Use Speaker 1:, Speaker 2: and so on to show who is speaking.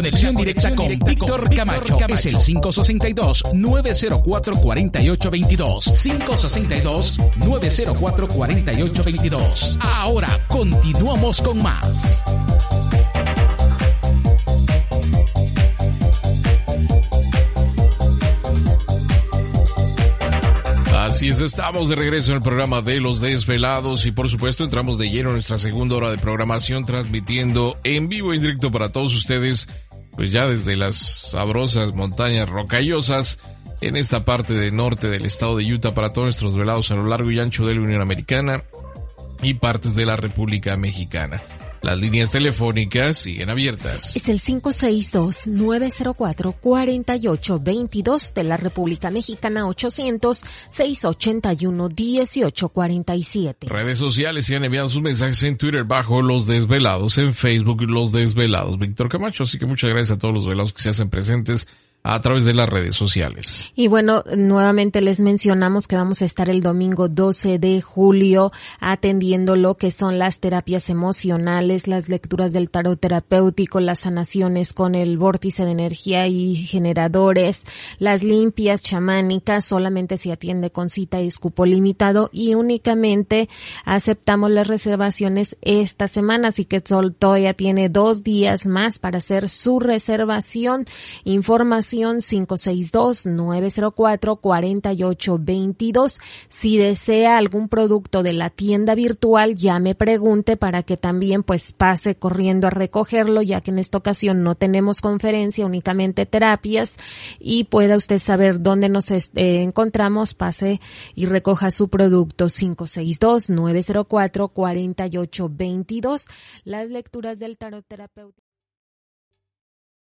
Speaker 1: Conexión directa con Víctor Camacho es el 562-904-4822. 562-904-4822. Ahora continuamos con más.
Speaker 2: Así es, estamos de regreso en el programa de Los Desvelados y por supuesto entramos de lleno en nuestra segunda hora de programación transmitiendo en vivo e indirecto para todos ustedes, pues ya desde las sabrosas montañas rocallosas en esta parte del norte del estado de Utah para todos nuestros velados a lo largo y ancho de la Unión Americana y partes de la República Mexicana. Las líneas telefónicas siguen abiertas.
Speaker 3: Es el 562-904-4822 de la República Mexicana 800-681-1847.
Speaker 2: Redes sociales siguen enviando sus mensajes en Twitter bajo Los Desvelados, en Facebook Los Desvelados. Víctor Camacho, así que muchas gracias a todos los velados que se hacen presentes a través de las redes sociales.
Speaker 3: Y bueno, nuevamente les mencionamos que vamos a estar el domingo 12 de julio atendiendo lo que son las terapias emocionales, las lecturas del tarot terapéutico, las sanaciones con el vórtice de energía y generadores, las limpias chamánicas, solamente se atiende con cita y escupo limitado y únicamente aceptamos las reservaciones esta semana, así que todavía tiene dos días más para hacer su reservación. Información 562-904-4822. Si desea algún producto de la tienda virtual, ya me pregunte para que también pues pase corriendo a recogerlo, ya que en esta ocasión no tenemos conferencia, únicamente terapias y pueda usted saber dónde nos eh, encontramos, pase y recoja su producto 562-904-4822. Las lecturas del tarot terapéutico.